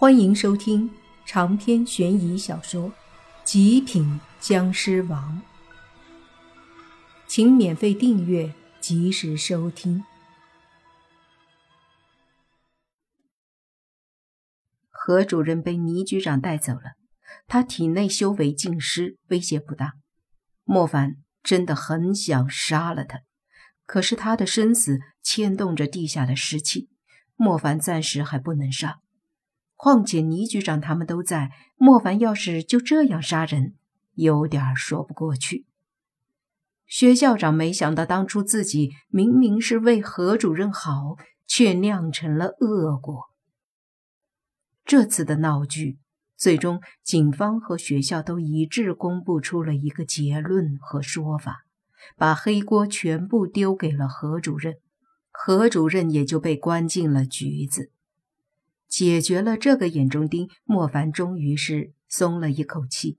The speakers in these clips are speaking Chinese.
欢迎收听长篇悬疑小说《极品僵尸王》，请免费订阅，及时收听。何主任被倪局长带走了，他体内修为尽失，威胁不大。莫凡真的很想杀了他，可是他的生死牵动着地下的尸气，莫凡暂时还不能杀。况且倪局长他们都在，莫凡要是就这样杀人，有点说不过去。薛校长没想到，当初自己明明是为何主任好，却酿成了恶果。这次的闹剧，最终警方和学校都一致公布出了一个结论和说法，把黑锅全部丢给了何主任，何主任也就被关进了局子。解决了这个眼中钉，莫凡终于是松了一口气。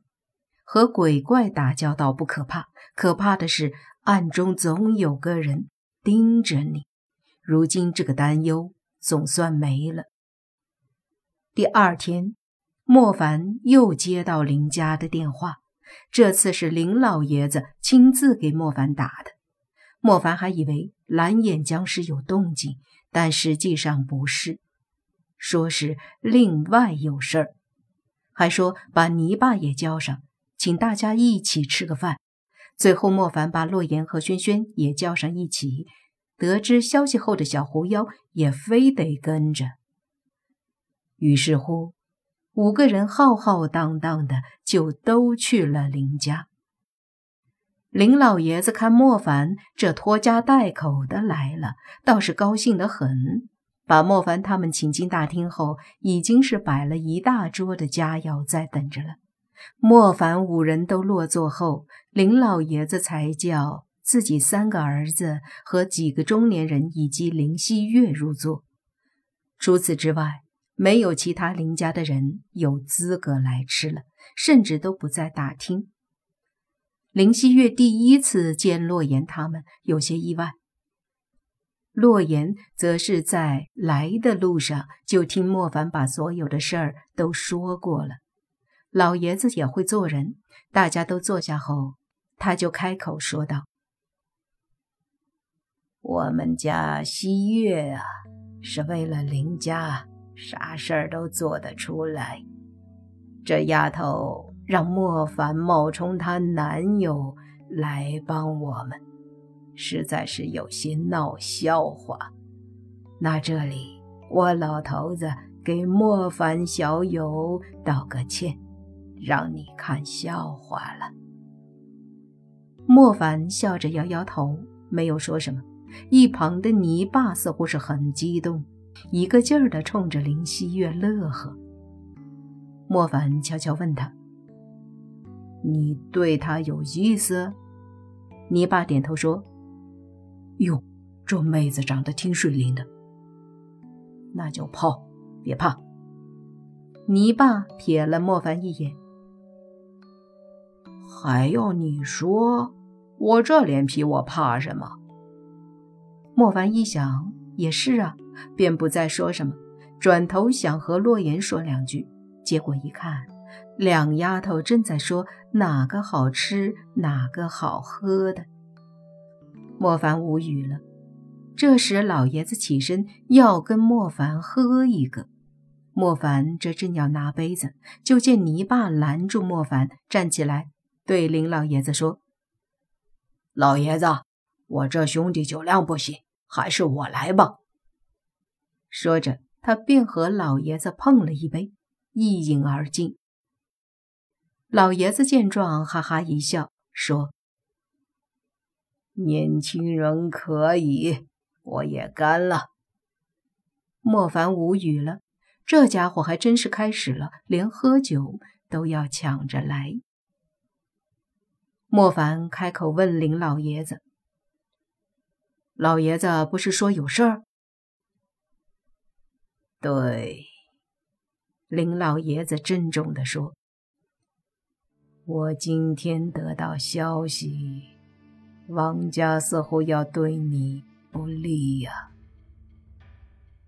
和鬼怪打交道不可怕，可怕的是暗中总有个人盯着你。如今这个担忧总算没了。第二天，莫凡又接到林家的电话，这次是林老爷子亲自给莫凡打的。莫凡还以为蓝眼僵尸有动静，但实际上不是。说是另外有事儿，还说把泥巴也叫上，请大家一起吃个饭。最后，莫凡把洛言和轩轩也叫上一起。得知消息后的小狐妖也非得跟着。于是乎，五个人浩浩荡荡的就都去了林家。林老爷子看莫凡这拖家带口的来了，倒是高兴得很。把莫凡他们请进大厅后，已经是摆了一大桌的佳肴在等着了。莫凡五人都落座后，林老爷子才叫自己三个儿子和几个中年人以及林希月入座。除此之外，没有其他林家的人有资格来吃了，甚至都不在大厅。林希月第一次见洛言他们，有些意外。洛言则是在来的路上就听莫凡把所有的事儿都说过了。老爷子也会做人，大家都坐下后，他就开口说道：“我们家西月啊，是为了林家，啥事儿都做得出来。这丫头让莫凡冒充她男友来帮我们。”实在是有些闹笑话，那这里我老头子给莫凡小友道个歉，让你看笑话了。莫凡笑着摇摇头，没有说什么。一旁的泥巴似乎是很激动，一个劲儿的冲着林希月乐呵。莫凡悄悄问他：“你对他有意思？”泥巴点头说。哟，这妹子长得挺水灵的，那就泡，别怕。泥巴瞥了莫凡一眼，还要你说，我这脸皮我怕什么？莫凡一想，也是啊，便不再说什么，转头想和洛言说两句，结果一看，两丫头正在说哪个好吃，哪个好喝的。莫凡无语了。这时，老爷子起身要跟莫凡喝一个。莫凡这正要拿杯子，就见泥巴拦住莫凡，站起来对林老爷子说：“老爷子，我这兄弟酒量不行，还是我来吧。”说着，他便和老爷子碰了一杯，一饮而尽。老爷子见状，哈哈一笑，说。年轻人可以，我也干了。莫凡无语了，这家伙还真是开始了，连喝酒都要抢着来。莫凡开口问林老爷子：“老爷子不是说有事儿？”对，林老爷子郑重地说：“我今天得到消息。”王家似乎要对你不利呀。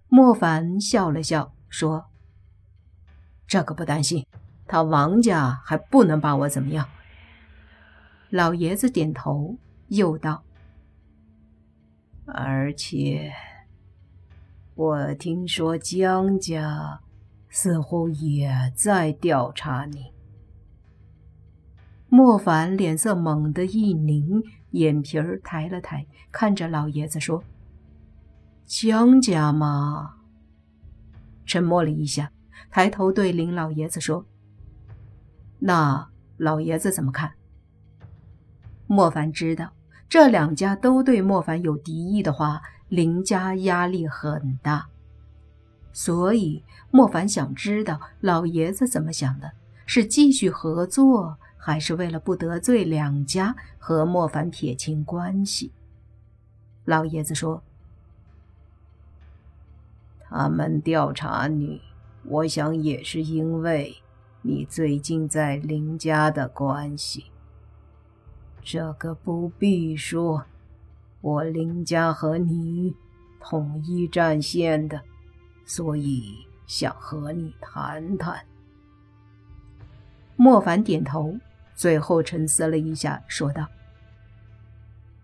莫凡笑了笑，说：“这个不担心，他王家还不能把我怎么样。老爷子点头，又道：“而且，我听说江家似乎也在调查你。”莫凡脸色猛地一凝，眼皮儿抬了抬，看着老爷子说：“江家嘛。”沉默了一下，抬头对林老爷子说：“那老爷子怎么看？”莫凡知道这两家都对莫凡有敌意的话，林家压力很大，所以莫凡想知道老爷子怎么想的，是继续合作，还是为了不得罪两家和莫凡撇清关系？老爷子说：“他们调查你，我想也是因为你最近在林家的关系。”这个不必说，我林家和你统一战线的，所以想和你谈谈。莫凡点头，最后沉思了一下，说道：“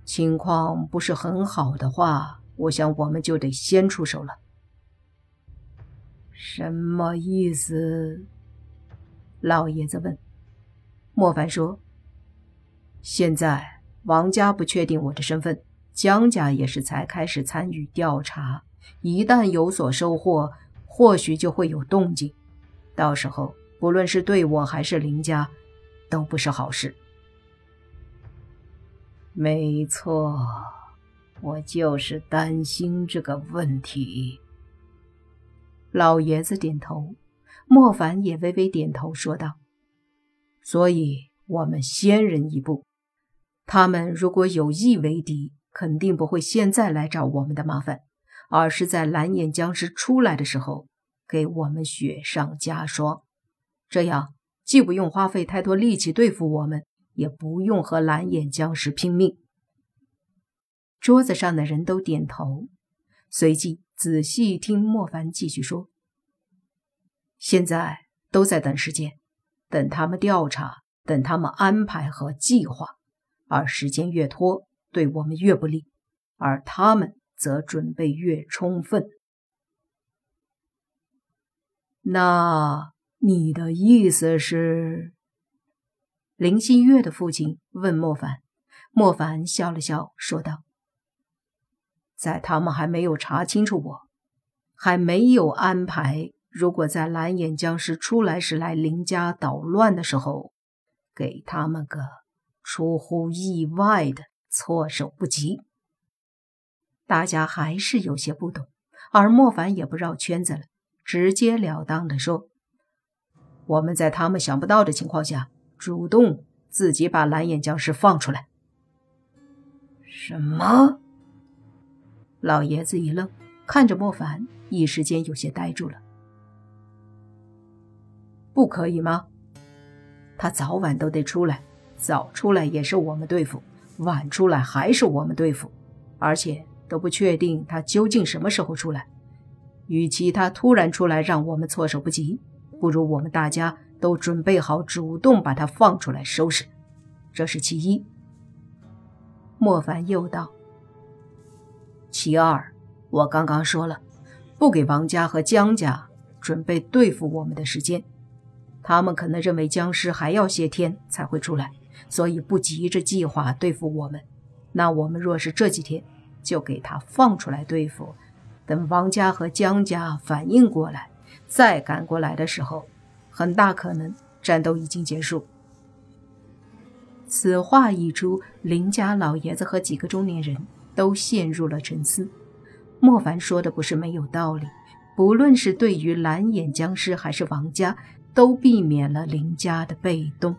情况不是很好的话，我想我们就得先出手了。”什么意思？老爷子问。莫凡说。现在王家不确定我的身份，江家也是才开始参与调查。一旦有所收获，或许就会有动静。到时候，不论是对我还是林家，都不是好事。没错，我就是担心这个问题。老爷子点头，莫凡也微微点头，说道：“所以，我们先人一步。”他们如果有意为敌，肯定不会现在来找我们的麻烦，而是在蓝眼僵尸出来的时候给我们雪上加霜。这样既不用花费太多力气对付我们，也不用和蓝眼僵尸拼命。桌子上的人都点头，随即仔细听莫凡继续说：“现在都在等时间，等他们调查，等他们安排和计划。”而时间越拖，对我们越不利，而他们则准备越充分。那你的意思是？林新月的父亲问莫凡。莫凡笑了笑，说道：“在他们还没有查清楚我，还没有安排，如果在蓝眼僵尸出来时来林家捣乱的时候，给他们个……”出乎意外的措手不及，大家还是有些不懂，而莫凡也不绕圈子了，直截了当的说：“我们在他们想不到的情况下，主动自己把蓝眼僵尸放出来。”什么？老爷子一愣，看着莫凡，一时间有些呆住了。不可以吗？他早晚都得出来。早出来也是我们对付，晚出来还是我们对付，而且都不确定他究竟什么时候出来。与其他突然出来让我们措手不及，不如我们大家都准备好，主动把他放出来收拾。这是其一。莫凡又道：“其二，我刚刚说了，不给王家和江家准备对付我们的时间，他们可能认为僵尸还要些天才会出来。”所以不急着计划对付我们，那我们若是这几天就给他放出来对付，等王家和江家反应过来，再赶过来的时候，很大可能战斗已经结束。此话一出，林家老爷子和几个中年人都陷入了沉思。莫凡说的不是没有道理，不论是对于蓝眼僵尸还是王家，都避免了林家的被动。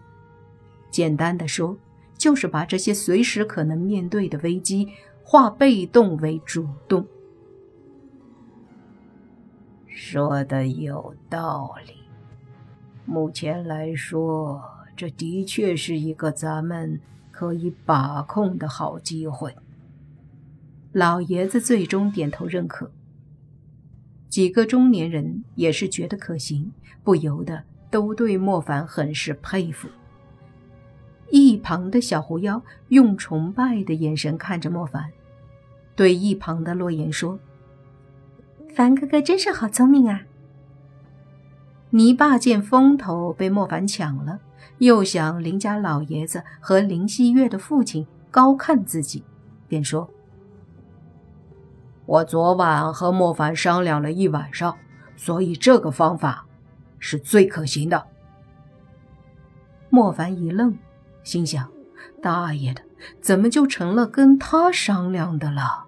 简单的说，就是把这些随时可能面对的危机化被动为主动。说的有道理。目前来说，这的确是一个咱们可以把控的好机会。老爷子最终点头认可。几个中年人也是觉得可行，不由得都对莫凡很是佩服。一旁的小狐妖用崇拜的眼神看着莫凡，对一旁的洛言说：“凡哥哥真是好聪明啊！”泥巴见风头被莫凡抢了，又想林家老爷子和林希月的父亲高看自己，便说。我昨晚和莫凡商量了一晚上，所以这个方法是最可行的。莫凡一愣，心想：大爷的，怎么就成了跟他商量的了？